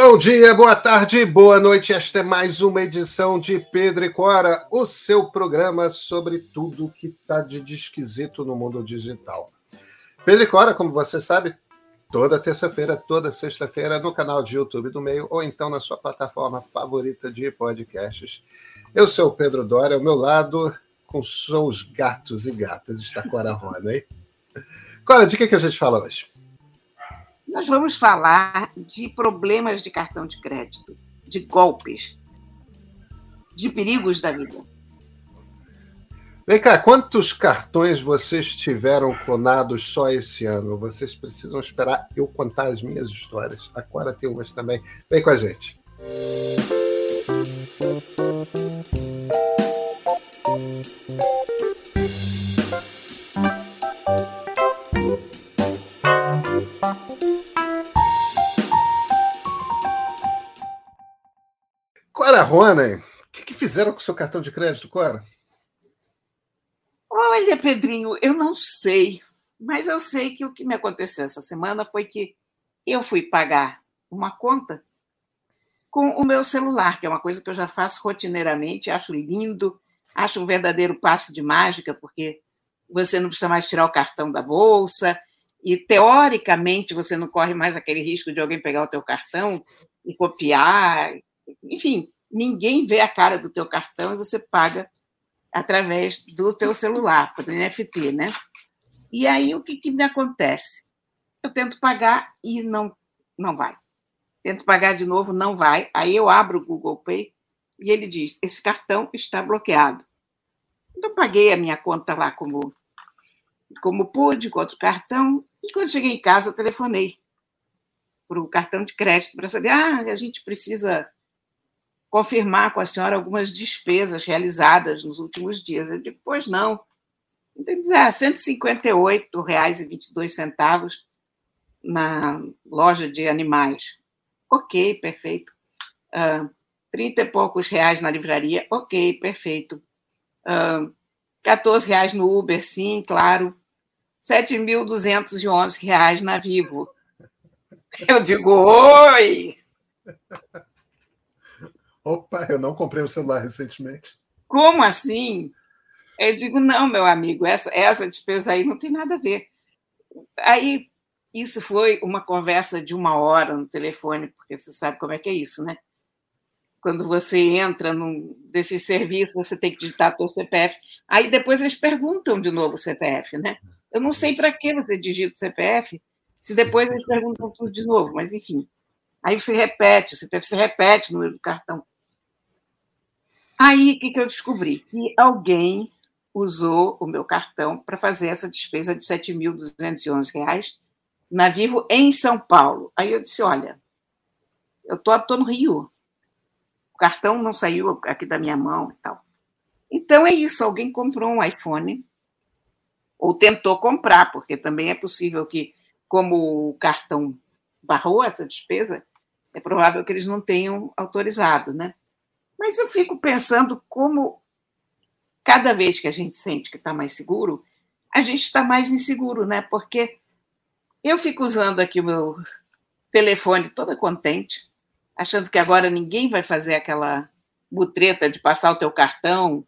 Bom dia, boa tarde, boa noite. Esta é mais uma edição de Pedro e Cora, o seu programa sobre tudo que está de esquisito no mundo digital. Pedro e Cora, como você sabe, toda terça-feira, toda sexta-feira, no canal de YouTube do Meio ou então na sua plataforma favorita de podcasts. Eu sou o Pedro Dória, ao meu lado, com seus gatos e gatas, está Cora Rona, hein? Cora, de que, que a gente fala hoje? Nós vamos falar de problemas de cartão de crédito, de golpes, de perigos da vida. Vem cá, quantos cartões vocês tiveram clonados só esse ano? Vocês precisam esperar eu contar as minhas histórias. Agora tem umas também. Vem com a gente. Cora Rona, o que, que fizeram com o seu cartão de crédito, Cora? Olha, Pedrinho, eu não sei, mas eu sei que o que me aconteceu essa semana foi que eu fui pagar uma conta com o meu celular, que é uma coisa que eu já faço rotineiramente, acho lindo, acho um verdadeiro passo de mágica, porque você não precisa mais tirar o cartão da bolsa e teoricamente você não corre mais aquele risco de alguém pegar o teu cartão e copiar enfim, ninguém vê a cara do teu cartão e você paga através do teu celular, por NFT, né? E aí o que, que me acontece? Eu tento pagar e não não vai. Tento pagar de novo, não vai. Aí eu abro o Google Pay e ele diz: esse cartão está bloqueado. Então, eu paguei a minha conta lá como, como pude, com outro cartão, e quando cheguei em casa, telefonei para o cartão de crédito para saber: ah, a gente precisa confirmar com a senhora algumas despesas realizadas nos últimos dias. Eu digo, pois não. Ah, R$ 158,22 na loja de animais. Ok, perfeito. Uh, 30 e poucos reais na livraria. Ok, perfeito. Uh, 14 reais no Uber, sim, claro. 7.211 reais na Vivo. Eu digo, oi! Opa, eu não comprei um celular recentemente. Como assim? Eu digo, não, meu amigo, essa, essa despesa aí não tem nada a ver. Aí, isso foi uma conversa de uma hora no telefone, porque você sabe como é que é isso, né? Quando você entra num desses serviços, você tem que digitar o seu CPF. Aí depois eles perguntam de novo o CPF, né? Eu não sei para que você digita o CPF, se depois eles perguntam tudo de novo, mas enfim. Aí você repete, o CPF você repete o número do cartão. Aí, que eu descobri? Que alguém usou o meu cartão para fazer essa despesa de R$ 7.211 na Vivo em São Paulo. Aí eu disse: olha, eu tô, tô no Rio. O cartão não saiu aqui da minha mão e tal. Então é isso: alguém comprou um iPhone ou tentou comprar, porque também é possível que, como o cartão barrou essa despesa, é provável que eles não tenham autorizado, né? Mas eu fico pensando como, cada vez que a gente sente que está mais seguro, a gente está mais inseguro, né? Porque eu fico usando aqui o meu telefone toda contente, achando que agora ninguém vai fazer aquela butreta de passar o teu cartão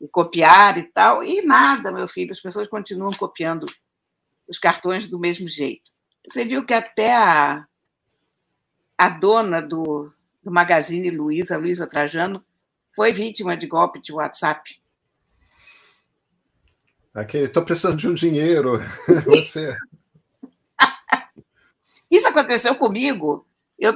e copiar e tal, e nada, meu filho, as pessoas continuam copiando os cartões do mesmo jeito. Você viu que até a, a dona do, do Magazine Luiza, Luiza Trajano, foi vítima de golpe de WhatsApp. Aquele, estou precisando de um dinheiro. Você. Isso aconteceu comigo. Eu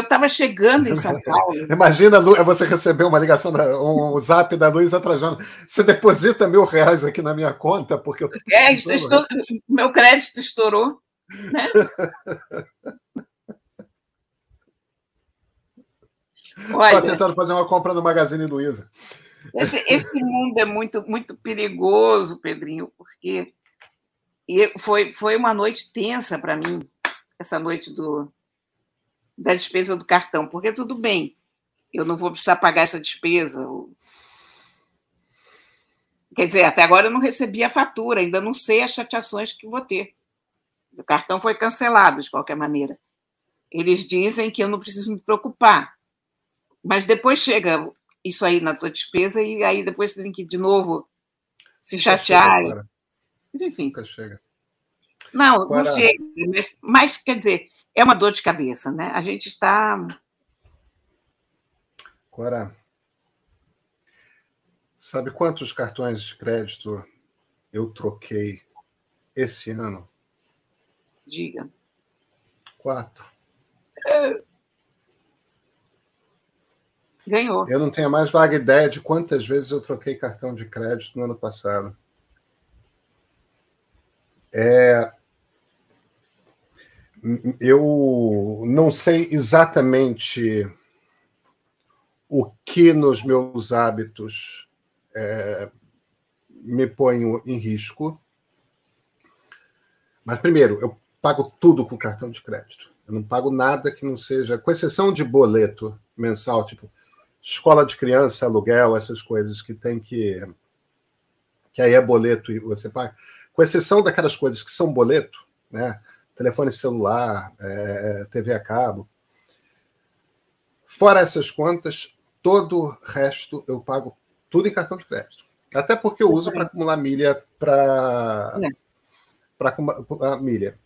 estava chegando em São Paulo. Imagina você receber uma ligação, um zap da Luísa Trajano. Você deposita mil reais aqui na minha conta, porque eu. É, estou, meu crédito estourou. Né? Estou tentando fazer uma compra no Magazine Luiza. Esse, esse, mundo é muito, muito perigoso, Pedrinho, porque foi, foi uma noite tensa para mim, essa noite do, da despesa do cartão, porque tudo bem, eu não vou precisar pagar essa despesa. Quer dizer, até agora eu não recebi a fatura, ainda não sei as chateações que vou ter. O cartão foi cancelado de qualquer maneira. eles dizem que eu não preciso me preocupar. Mas depois chega isso aí na tua despesa e aí depois você tem que de novo se chatear. Chega, mas, enfim. Nunca chega. Não, Agora... não chega. Mas, mas, quer dizer, é uma dor de cabeça, né? A gente está. Agora, sabe quantos cartões de crédito eu troquei esse ano? Diga. Quatro. Ganhou. Eu não tenho a mais vaga ideia de quantas vezes eu troquei cartão de crédito no ano passado. É... Eu não sei exatamente o que nos meus hábitos é, me põe em risco. Mas, primeiro, eu pago tudo com cartão de crédito. Eu não pago nada que não seja, com exceção de boleto mensal, tipo escola de criança, aluguel, essas coisas que tem que. que aí é boleto e você paga. Com exceção daquelas coisas que são boleto, né? Telefone celular, é, TV a cabo. Fora essas contas, todo o resto eu pago tudo em cartão de crédito. Até porque eu uso para acumular milha para é. para acumular milha.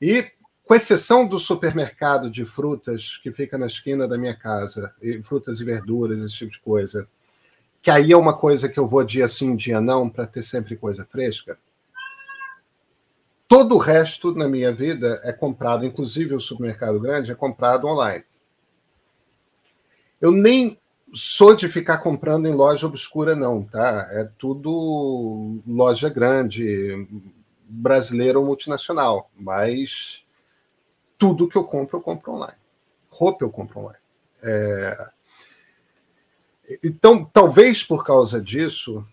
E com exceção do supermercado de frutas que fica na esquina da minha casa, e frutas e verduras, esse tipo de coisa, que aí é uma coisa que eu vou dia sim, dia não, para ter sempre coisa fresca. Todo o resto na minha vida é comprado, inclusive o supermercado grande, é comprado online. Eu nem sou de ficar comprando em loja obscura, não, tá? É tudo loja grande, brasileira ou multinacional, mas tudo que eu compro, eu compro online. Roupa eu compro online. É... Então, talvez por causa disso,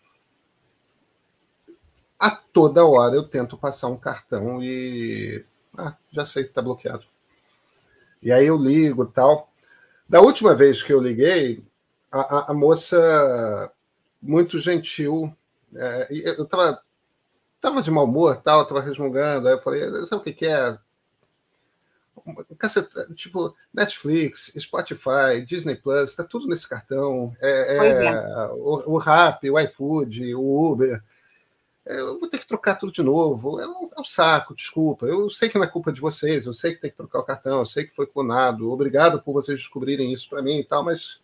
a toda hora eu tento passar um cartão e. Ah, já sei que está bloqueado. E aí eu ligo tal. Da última vez que eu liguei, a, a, a moça, muito gentil, é, eu estava tava de mau humor, tal, estava resmungando. Aí eu falei: sabe o que, que é? Tipo, Netflix, Spotify, Disney Plus, está tudo nesse cartão. É, é, é. O, o Rap, o iFood, o Uber. É, eu vou ter que trocar tudo de novo. É um, é um, saco, desculpa. Eu sei que não é culpa de vocês, eu sei que tem que trocar o cartão, eu sei que foi clonado. Obrigado por vocês descobrirem isso para mim e tal, mas.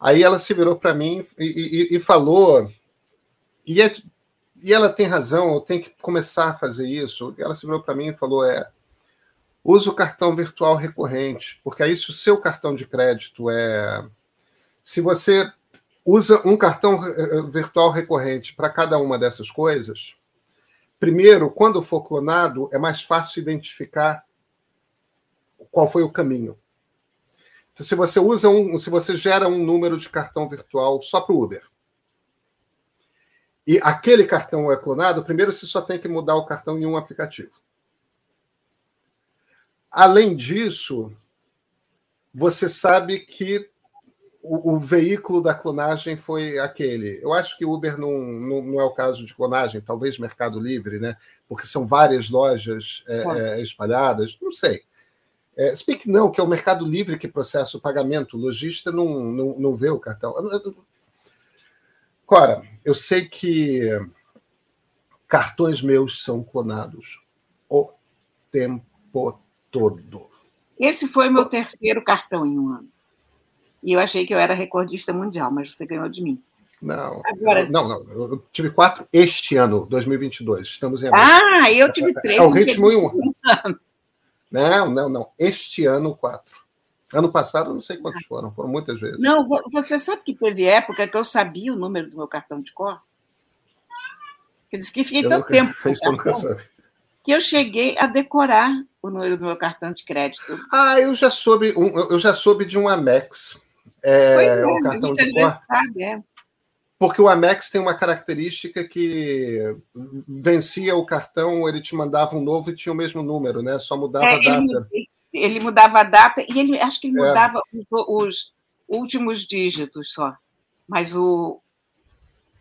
Aí ela se virou para mim e, e, e falou. E, é, e ela tem razão, eu tenho que começar a fazer isso. Ela se virou para mim e falou: é Use o cartão virtual recorrente, porque aí se o seu cartão de crédito é. Se você usa um cartão eh, eh, virtual recorrente para cada uma dessas coisas, primeiro, quando for clonado, é mais fácil identificar qual foi o caminho. Então, se você usa um, se você gera um número de cartão virtual só para o Uber, e aquele cartão é clonado, primeiro você só tem que mudar o cartão em um aplicativo. Além disso, você sabe que o, o, veículo da clonagem foi aquele. Eu acho que Uber não, não, não, é o caso de clonagem, talvez Mercado Livre, né? Porque são várias lojas é, é, espalhadas. Não sei. É, Speak não, que é o Mercado Livre que processa o pagamento. O lojista não, não, não vê o cartão. Cora, eu sei que cartões meus são clonados o tempo todo. Esse foi o meu terceiro cartão em um ano. E eu achei que eu era recordista mundial, mas você ganhou de mim. Não, Agora... não, não. Eu tive quatro este ano, 2022. Estamos em abril. Ah, eu tive três. É o ritmo em um. Não, não, não. Este ano, quatro. Ano passado, não sei quantos foram, foram muitas vezes. Não, você sabe que teve época que eu sabia o número do meu cartão de cor? Quer dizer que fiquei eu tanto nunca, tempo. Isso eu nunca soube que eu cheguei a decorar o número do meu cartão de crédito. Ah, eu já soube, um, eu já soube de um Amex. É, é, o cartão de cor. Sabe, é. Porque o Amex tem uma característica que vencia o cartão, ele te mandava um novo e tinha o mesmo número, né? Só mudava é, a data. Ele, ele, mudava a data e ele acho que ele é. mudava os, os últimos dígitos só. Mas o,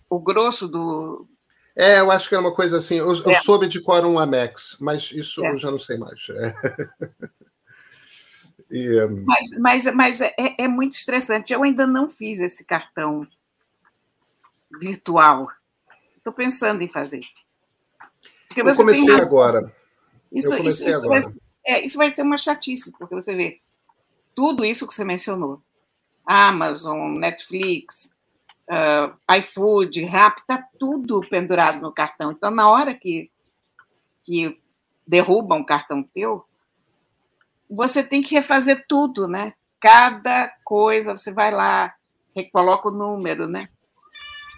o grosso do, é, eu acho que era uma coisa assim. Eu, é. eu soube de era um Amex, mas isso é. eu já não sei mais. É. E, mas mas, mas é, é, muito estressante. Eu ainda não fiz esse cartão virtual. Estou pensando em fazer. Porque eu comecei tem... agora. Isso, isso, isso, agora. Vai, é, isso vai ser uma chatice, porque você vê tudo isso que você mencionou. Amazon, Netflix, uh, iFood, Rap, está tudo pendurado no cartão. Então, na hora que, que derrubam um cartão teu, você tem que refazer tudo, né? Cada coisa, você vai lá, coloca o número, né?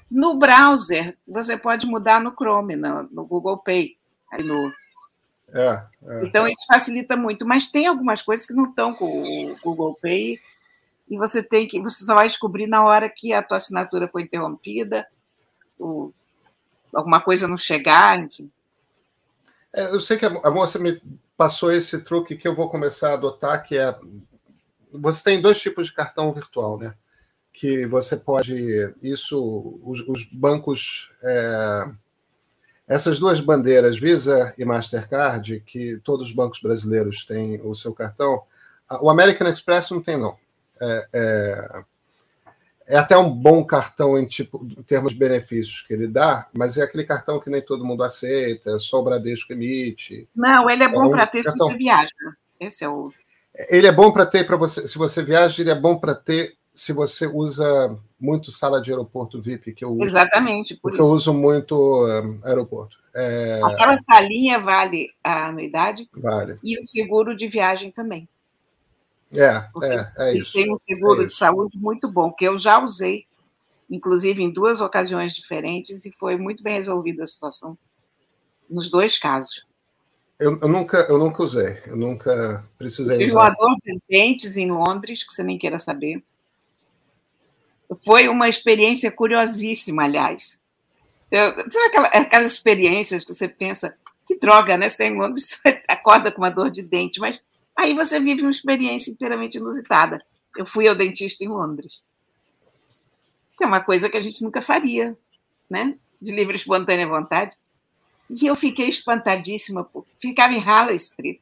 No browser, você pode mudar no Chrome, no, no Google Pay. No... É, é. Então, isso facilita muito. Mas tem algumas coisas que não estão com o Google Pay e você tem que você só vai descobrir na hora que a tua assinatura foi interrompida, ou alguma coisa não chegar, enfim. É, eu sei que a moça me passou esse truque que eu vou começar a adotar, que é você tem dois tipos de cartão virtual, né? Que você pode isso os, os bancos é, essas duas bandeiras Visa e Mastercard, que todos os bancos brasileiros têm o seu cartão, o American Express não tem não. É, é, é, até um bom cartão em, tipo, em termos de benefícios que ele dá, mas é aquele cartão que nem todo mundo aceita, só o Bradesco emite. Não, ele é bom é um para ter cartão... se você viaja. Esse é o. Ele é bom para ter para você, se você viaja, ele é bom para ter se você usa muito sala de aeroporto VIP, que eu uso. Exatamente, por porque isso. eu uso muito um, aeroporto. É... Aquela salinha vale a anuidade vale. e o seguro de viagem também. É, é, é isso. Tem um seguro é de saúde muito bom, que eu já usei, inclusive em duas ocasiões diferentes, e foi muito bem resolvida a situação nos dois casos. Eu, eu nunca, eu nunca usei, eu nunca precisei Tive usar. Tive de dentes em Londres, que você nem queira saber. Foi uma experiência curiosíssima, aliás. Eu, sabe aquela, aquelas experiências que você pensa, que droga, né? Você tem em Londres, você acorda com uma dor de dente, mas Aí você vive uma experiência inteiramente inusitada. Eu fui ao dentista em Londres, que é uma coisa que a gente nunca faria, né? De livre espontânea vontade. E eu fiquei espantadíssima, porque ficava em Harley Street,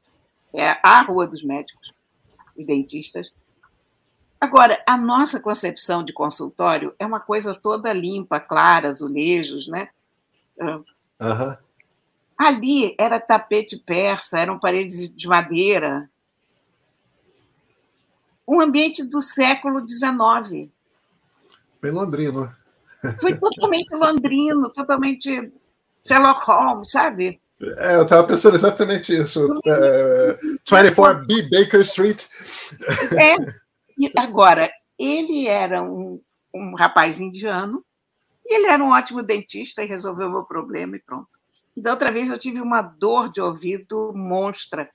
é a rua dos médicos e dentistas. Agora, a nossa concepção de consultório é uma coisa toda limpa, clara, azulejos, né? Uhum. Ali era tapete persa, eram paredes de madeira, um ambiente do século XIX. Bem londrino. Foi totalmente londrino, totalmente Sherlock Holmes, sabe? É, eu estava pensando exatamente isso. Uh, 24B Baker Street. É. E agora, ele era um, um rapaz indiano e ele era um ótimo dentista e resolveu o meu problema e pronto. E da outra vez eu tive uma dor de ouvido monstra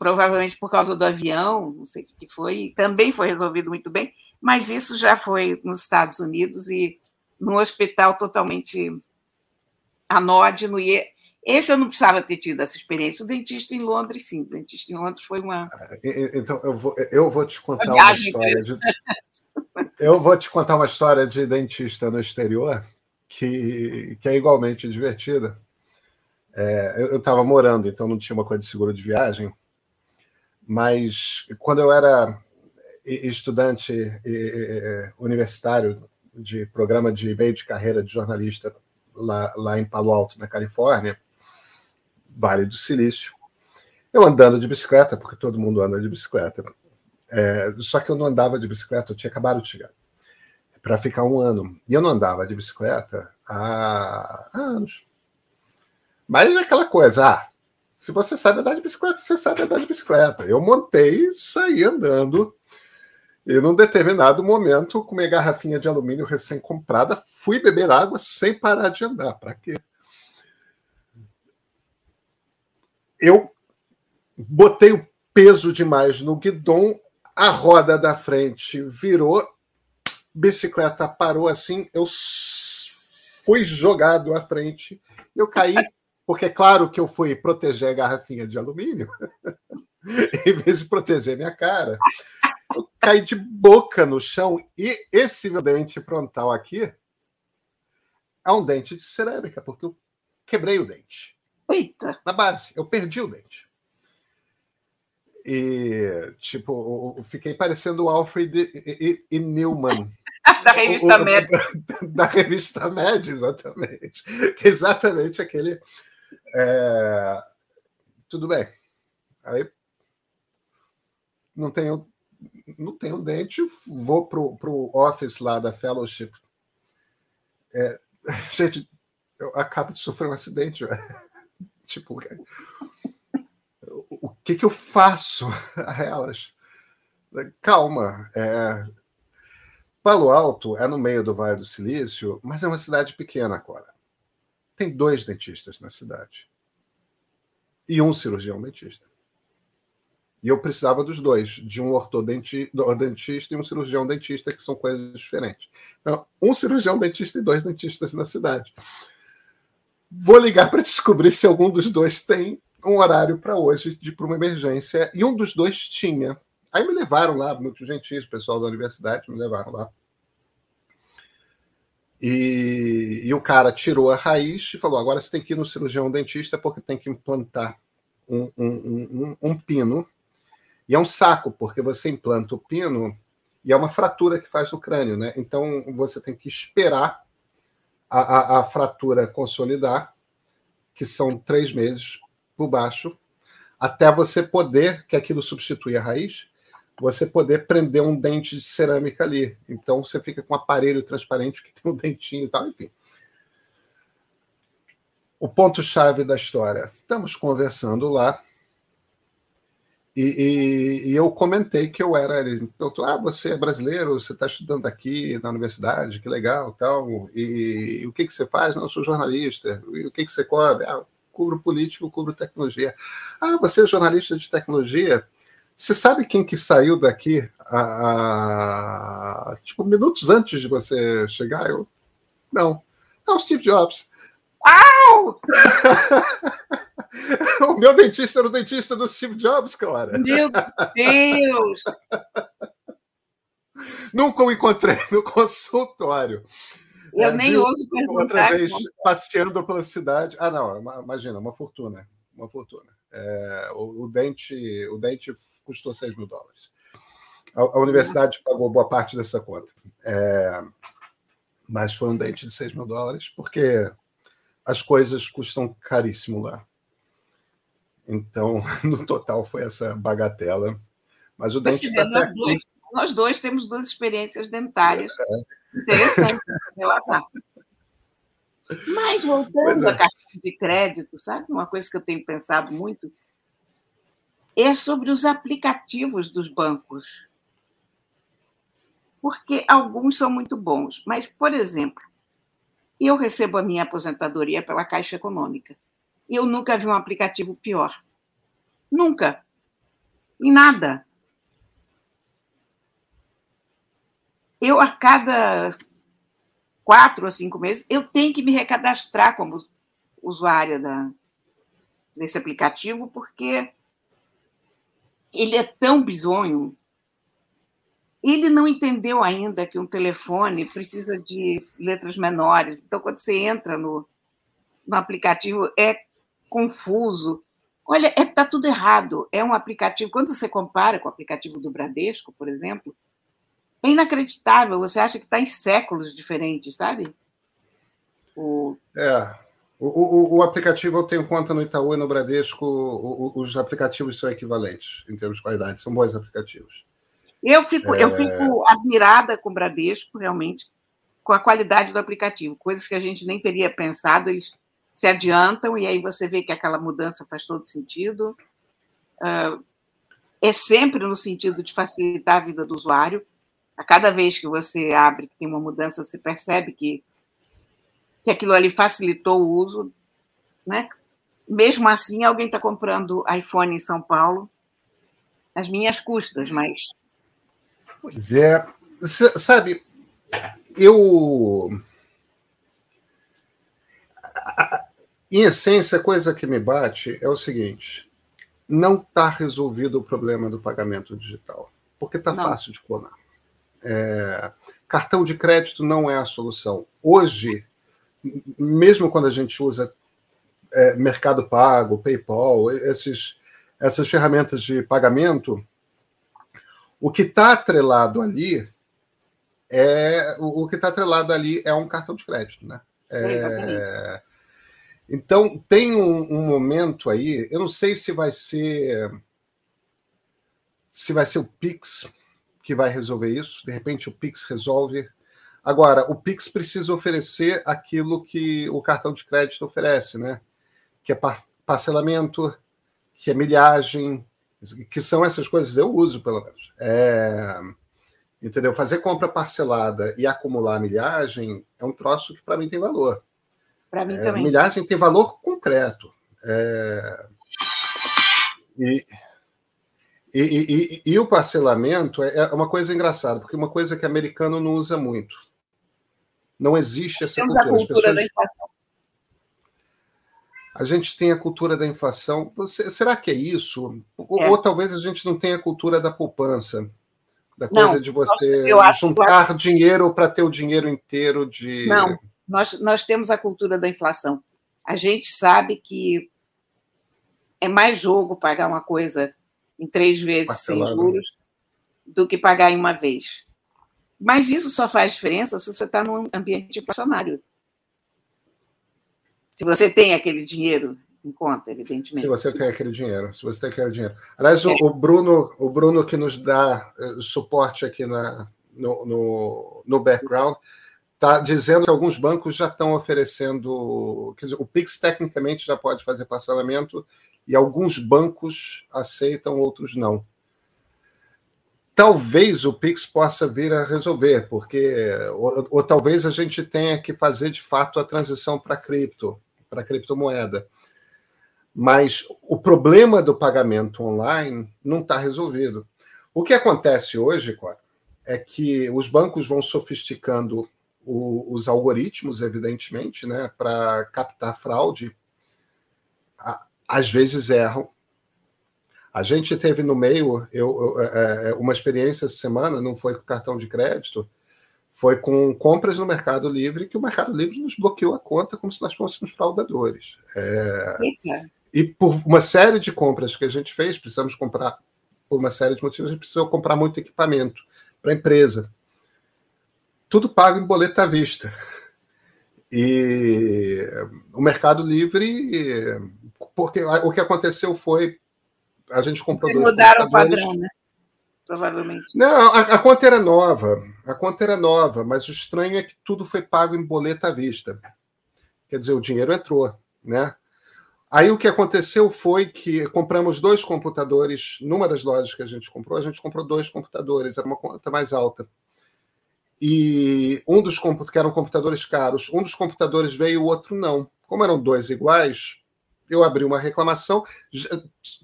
provavelmente por causa do avião, não sei o que foi, também foi resolvido muito bem, mas isso já foi nos Estados Unidos e num hospital totalmente anódino, e esse eu não precisava ter tido essa experiência. O dentista em Londres, sim, o dentista em Londres foi uma. Ah, então, eu vou, eu vou te contar uma, uma história. De, eu vou te contar uma história de dentista no exterior que, que é igualmente divertida. É, eu estava morando, então não tinha uma coisa de seguro de viagem. Mas quando eu era estudante universitário de programa de meio de carreira de jornalista lá, lá em Palo Alto, na Califórnia, Vale do Silício, eu andando de bicicleta, porque todo mundo anda de bicicleta. É, só que eu não andava de bicicleta, eu tinha acabado de chegar para ficar um ano. E eu não andava de bicicleta há anos. Mas é aquela coisa, ah, se você sabe andar de bicicleta, você sabe andar de bicicleta. Eu montei e saí andando. E num determinado momento, com minha garrafinha de alumínio recém-comprada, fui beber água sem parar de andar. Para quê? Eu botei o peso demais no guidão, a roda da frente virou, bicicleta parou assim, eu fui jogado à frente, eu caí porque é claro que eu fui proteger a garrafinha de alumínio, em vez de proteger minha cara. Eu caí de boca no chão e esse meu dente frontal aqui é um dente de cerâmica, porque eu quebrei o dente. Eita! Na base, eu perdi o dente. E, tipo, fiquei parecendo o Alfred e, e, e Newman. da revista Med. Da, da, revista Med, exatamente. Exatamente aquele. É... Tudo bem. Aí não tenho, não tenho dente, vou pro, pro office lá da fellowship. É... Gente, eu acabo de sofrer um acidente. tipo, o que, que eu faço a elas? Calma, é... Palo Alto é no meio do Vale do Silício, mas é uma cidade pequena agora. Tem dois dentistas na cidade. E um cirurgião dentista. E eu precisava dos dois, de um ortodentista e um cirurgião dentista, que são coisas diferentes. Então, um cirurgião dentista e dois dentistas na cidade. Vou ligar para descobrir se algum dos dois tem um horário para hoje de para uma emergência. E um dos dois tinha. Aí me levaram lá, muito gentis, pessoal da universidade me levaram lá. E, e, o cara tirou a raiz e falou: agora você tem que ir no cirurgião dentista porque tem que implantar um, um, um, um pino. E é um saco, porque você implanta o pino e é uma fratura que faz no crânio, né? Então você tem que esperar a, a, a fratura consolidar, que são três meses por baixo, até você poder, que aquilo substitui a raiz, você poder prender um dente de cerâmica ali. Então você fica com um aparelho transparente que tem um dentinho e tal, enfim. O ponto-chave da história. Estamos conversando lá e, e, e, eu comentei que eu era. Ele perguntou: Ah, você é brasileiro, você está estudando aqui na universidade, que legal, tal. E, e, o que, que você faz? Não, eu sou jornalista. E o que, que você cobre? Ah, cubro político, cubro tecnologia. Ah, você é jornalista de tecnologia? Você sabe quem que saiu daqui a, a, tipo minutos antes de você chegar? Eu não. Não, Steve Jobs. Au! o meu dentista era o dentista do Steve Jobs, cara. Meu Deus! Nunca o encontrei no consultório. Eu é, nem ouso perguntar. Outra vez, como... passeando pela cidade. Ah, não, imagina, uma fortuna. Uma fortuna. É, o, o, dente, o dente custou 6 mil dólares. A, a universidade pagou boa parte dessa conta. É, mas foi um dente de 6 mil dólares, porque as coisas custam caríssimo lá. Então, no total, foi essa bagatela. Mas o dente está nós, dois, nós dois temos duas experiências dentárias é. interessantes para relatar. Mas, voltando é. à de crédito, sabe? Uma coisa que eu tenho pensado muito é sobre os aplicativos dos bancos. Porque alguns são muito bons. Mas, por exemplo, eu recebo a minha aposentadoria pela Caixa Econômica. Eu nunca vi um aplicativo pior. Nunca. Em nada. Eu, a cada quatro ou cinco meses, eu tenho que me recadastrar como usuária da, desse aplicativo, porque ele é tão bizonho. Ele não entendeu ainda que um telefone precisa de letras menores. Então, quando você entra no, no aplicativo, é confuso. Olha, está é, tá tudo errado. É um aplicativo. Quando você compara com o aplicativo do Bradesco, por exemplo, é inacreditável. Você acha que está em séculos diferentes, sabe? O... É. O, o, o, aplicativo eu tenho conta no Itaú e no Bradesco. O, os aplicativos são equivalentes em termos de qualidade. São bons aplicativos. Eu fico, é... eu fico admirada com o Bradesco, realmente, com a qualidade do aplicativo. Coisas que a gente nem teria pensado, eles se adiantam, e aí você vê que aquela mudança faz todo sentido. Uh, é sempre no sentido de facilitar a vida do usuário. A cada vez que você abre, que tem uma mudança, você percebe que, que aquilo ali facilitou o uso. Né? Mesmo assim, alguém está comprando iPhone em São Paulo, às minhas custas, mas. Pois é. Sabe, eu em essência, a coisa que me bate é o seguinte: não está resolvido o problema do pagamento digital, porque está fácil de clonar. É, cartão de crédito não é a solução. Hoje, mesmo quando a gente usa é, Mercado Pago, PayPal, esses, essas ferramentas de pagamento, o que está atrelado ali é o, que está atrelado ali é um cartão de crédito, né? É, então tem um, um, momento aí, eu não sei se vai ser se vai ser o Pix que vai resolver isso. De repente o Pix resolve. Agora o Pix precisa oferecer aquilo que o cartão de crédito oferece, né? Que é parcelamento, que é milhagem, que são essas coisas. Eu uso pelo menos. É Entendeu? Fazer compra parcelada e acumular milhagem é um troço que para mim tem valor. Para mim é, também. Milhagem tem valor concreto. É... E, e, e, e, o parcelamento é, é uma coisa engraçada, porque uma coisa que americano não usa muito. Não existe essa Temos cultura. A cultura pessoas... da inflação. A gente tem a cultura da inflação. será que é isso? Ou, é. ou talvez a gente não tenha a cultura da poupança da coisa não, de você nós, juntar acho... dinheiro para ter o dinheiro inteiro de. Não, nós, nós temos a cultura da inflação. A gente sabe que é mais jogo pagar uma coisa em três vezes Parcelado. sem juros do que pagar em uma vez. Mas isso só faz diferença se você está num ambiente inflacionário. Se você tem aquele dinheiro em conta, evidentemente. Se você tem aquele dinheiro, se você tem aquele dinheiro. Aliás, é. o, Bruno, o Bruno que nos dá uh, suporte aqui na, no, no, no background, está dizendo que alguns bancos já estão oferecendo. Quer dizer, o Pix tecnicamente já pode fazer parcelamento e alguns bancos aceitam, outros não. Talvez o Pix possa vir a resolver, porque ou, ou talvez a gente tenha que fazer de fato a transição para cripto, para criptomoeda. Mas o problema do pagamento online não está resolvido. O que acontece hoje, Cora, é que os bancos vão sofisticando o, os algoritmos, evidentemente, né, para captar fraude. Às vezes erram. A gente teve no meio eu, eu, é, é, uma experiência essa semana, não foi com cartão de crédito, foi com compras no Mercado Livre, que o Mercado Livre nos bloqueou a conta como se nós fôssemos fraudadores. É, e por uma série de compras que a gente fez, precisamos comprar, por uma série de motivos, a gente precisou comprar muito equipamento para a empresa. Tudo pago em boleto à vista. E o Mercado Livre, porque o que aconteceu foi a gente comprou dois mudaram o padrão, né? Provavelmente. Não, a, a, conta era nova, a conta era nova, mas o estranho é que tudo foi pago em boleto à vista. Quer dizer, o dinheiro entrou, né? Aí o que aconteceu foi que compramos dois computadores numa das lojas que a gente comprou. A gente comprou dois computadores, era uma conta mais alta. E um dos computadores, que eram computadores caros, um dos computadores veio, o outro não. Como eram dois iguais, eu abri uma reclamação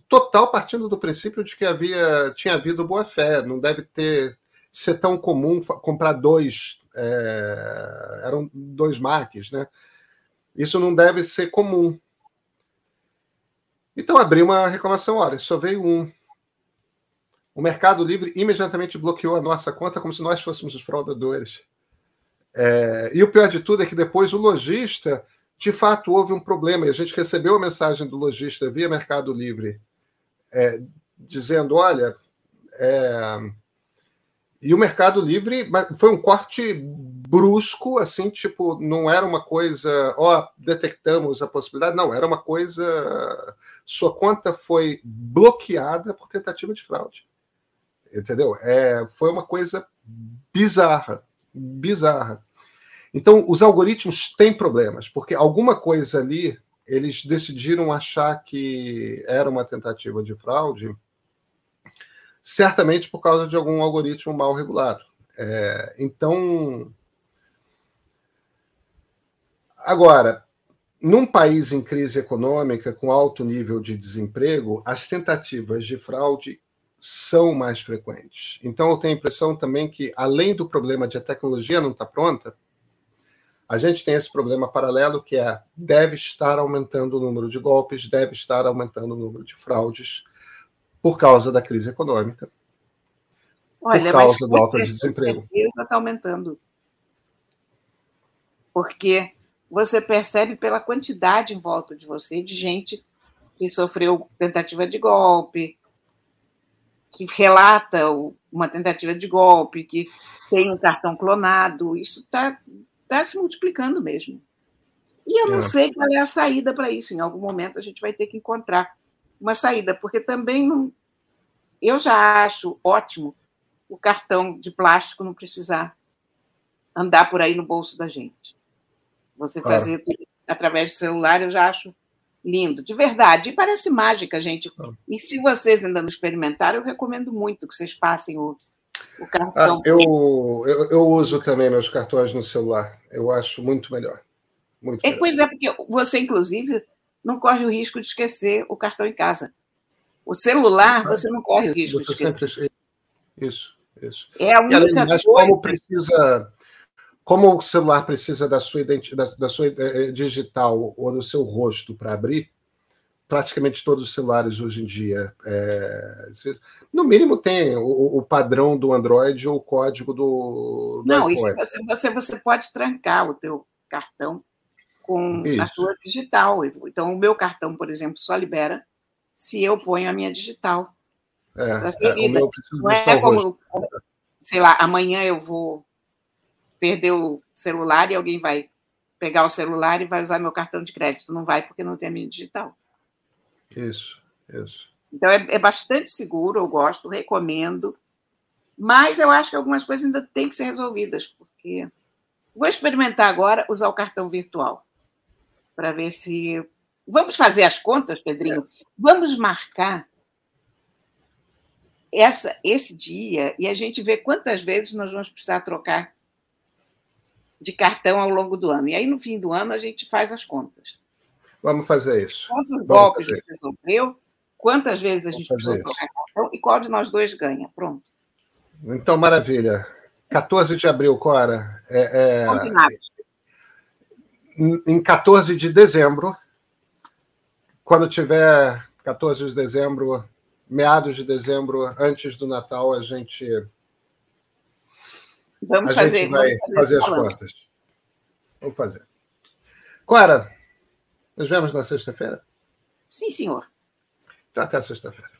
total partindo do princípio de que havia tinha havido boa fé. Não deve ter ser tão comum comprar dois, é, eram dois Macs, né? Isso não deve ser comum. Então abri uma reclamação, olha, só veio um. O Mercado Livre imediatamente bloqueou a nossa conta como se nós fôssemos os fraudadores. É, e o pior de tudo é que depois o lojista, de fato, houve um problema. E a gente recebeu a mensagem do lojista via Mercado Livre, é, dizendo: olha, é, e o Mercado Livre foi um corte brusco, assim, tipo, não era uma coisa, ó, detectamos a possibilidade, não, era uma coisa. Sua conta foi bloqueada por tentativa de fraude. Entendeu? É, foi uma coisa bizarra, bizarra. Então, os algoritmos têm problemas, porque alguma coisa ali eles decidiram achar que era uma tentativa de fraude certamente por causa de algum algoritmo mal regulado. É, então, agora, num país em crise econômica, com alto nível de desemprego, as tentativas de fraude são mais frequentes. Então, eu tenho a impressão também que, além do problema de a tecnologia não estar tá pronta, a gente tem esse problema paralelo que é deve estar aumentando o número de golpes, deve estar aumentando o número de fraudes por causa da crise econômica, Olha, por causa do alto de desemprego. está aumentando. Porque você percebe pela quantidade em volta de você de gente que sofreu tentativa de golpe, que relata uma tentativa de golpe, que tem um cartão clonado. Isso está tá se multiplicando mesmo. E eu não é. sei qual é a saída para isso. Em algum momento a gente vai ter que encontrar uma saída, porque também não... eu já acho ótimo o cartão de plástico não precisar andar por aí no bolso da gente. Você claro. fazer através do celular, eu já acho lindo, de verdade. E parece mágica, gente. E se vocês ainda não experimentaram, eu recomendo muito que vocês passem o, o cartão. Ah, eu, eu, eu, uso também meus cartões no celular. Eu acho muito melhor. Muito é, Pois é, porque você, inclusive, não corre o risco de esquecer o cartão em casa. O celular, você não corre o risco você de esquecer. Sempre... Isso, isso. É a única e, além coisa... como precisa como o celular precisa da sua identidade, da, da sua é, digital ou do seu rosto para abrir, praticamente todos os celulares hoje em dia, é, no mínimo tem o, o, padrão do Android ou o código do, do Não, iPhone. Isso, você, você pode trancar o teu cartão com isso. a sua digital. Então, o meu cartão, por exemplo, só libera se eu ponho a minha digital. É, é, o meu Não é como, sei lá, amanhã eu vou perdeu o celular e alguém vai pegar o celular e vai usar meu cartão de crédito. Não vai porque não tem a minha digital. Isso, isso. Então é, é bastante seguro, eu gosto, recomendo. Mas eu acho que algumas coisas ainda têm que ser resolvidas, porque vou experimentar agora usar o cartão virtual para ver se. Vamos fazer as contas, Pedrinho? Vamos marcar essa, esse dia e a gente vê quantas vezes nós vamos precisar trocar de cartão ao longo do ano. E aí, no fim do ano, a gente faz as contas. Vamos fazer isso. Quantos Vamos golpes fazer. você sofreu, quantas vezes a gente trocar cartão e qual de nós dois ganha. Pronto. Então, maravilha. 14 de abril, Cora. É, é... Em 14 de dezembro, quando tiver 14 de dezembro, meados de dezembro, antes do Natal, a gente Vamos a fazer. Gente vai vamos fazer, fazer as contas. Vamos fazer. Clara, nos vemos na sexta-feira? Sim, senhor. Então, até sexta-feira.